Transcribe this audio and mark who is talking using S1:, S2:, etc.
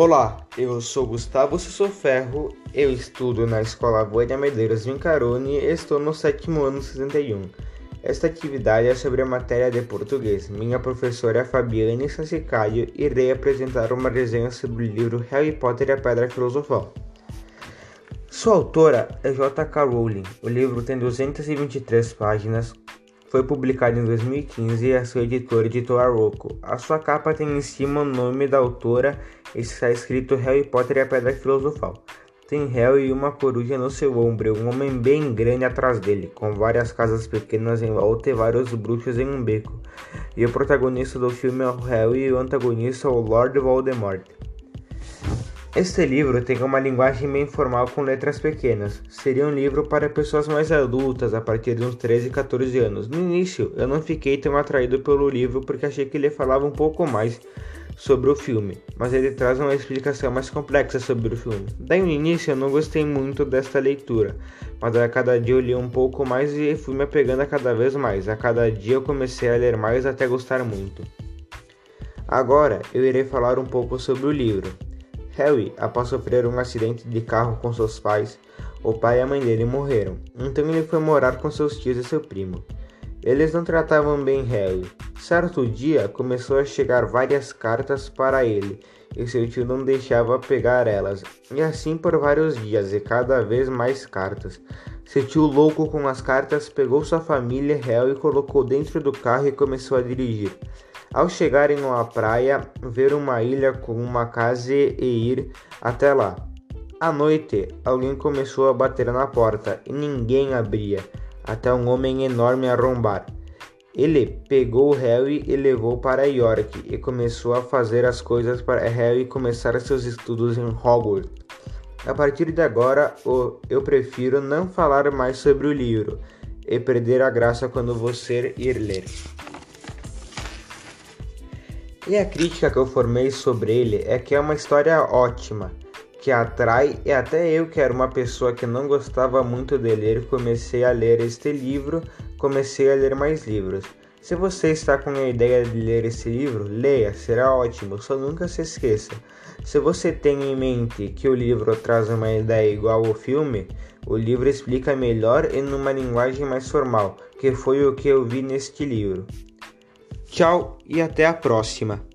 S1: Olá, eu sou Gustavo Ferro, eu estudo na Escola Vânia Medeiros Vincarone e estou no sétimo ano 61. Esta atividade é sobre a matéria de português. Minha professora Fabiane Sassicaio irei apresentar uma resenha sobre o livro Harry Potter e a Pedra Filosofal. Sua autora é J.K. Rowling. O livro tem 223 páginas, foi publicado em 2015 e a sua editora editou a Rocco. A sua capa tem em cima o nome da autora e está escrito Harry Potter e a Pedra Filosofal. Tem Harry e uma coruja no seu ombro, um homem bem grande atrás dele, com várias casas pequenas em volta e vários bruxos em um beco. E o protagonista do filme é o Harry e o antagonista é o Lord Voldemort. Este livro tem uma linguagem bem formal com letras pequenas. Seria um livro para pessoas mais adultas, a partir de uns 13 e 14 anos. No início, eu não fiquei tão atraído pelo livro porque achei que ele falava um pouco mais sobre o filme, mas ele traz uma explicação mais complexa sobre o filme. Daí no início eu não gostei muito desta leitura, mas a cada dia eu li um pouco mais e fui me apegando a cada vez mais. A cada dia eu comecei a ler mais até gostar muito. Agora eu irei falar um pouco sobre o livro. Harry, após sofrer um acidente de carro com seus pais, o pai e a mãe dele morreram, então ele foi morar com seus tios e seu primo. Eles não tratavam bem Harry. Certo dia começou a chegar várias cartas para ele e seu tio não deixava pegar elas, e assim por vários dias e cada vez mais cartas. Seu tio, louco com as cartas, pegou sua família Harry e colocou dentro do carro e começou a dirigir. Ao chegarem a praia, ver uma ilha com uma casa e ir até lá. À noite, alguém começou a bater na porta e ninguém abria, até um homem enorme arrombar. Ele pegou Harry e levou para York e começou a fazer as coisas para Harry começar seus estudos em Hogwarts. A partir de agora, eu prefiro não falar mais sobre o livro e perder a graça quando você ir ler. E a crítica que eu formei sobre ele é que é uma história ótima, que atrai, e até eu, que era uma pessoa que não gostava muito de ler, comecei a ler este livro, comecei a ler mais livros. Se você está com a ideia de ler esse livro, leia, será ótimo, só nunca se esqueça. Se você tem em mente que o livro traz uma ideia igual ao filme, o livro explica melhor e numa linguagem mais formal, que foi o que eu vi neste livro. Tchau e até a próxima!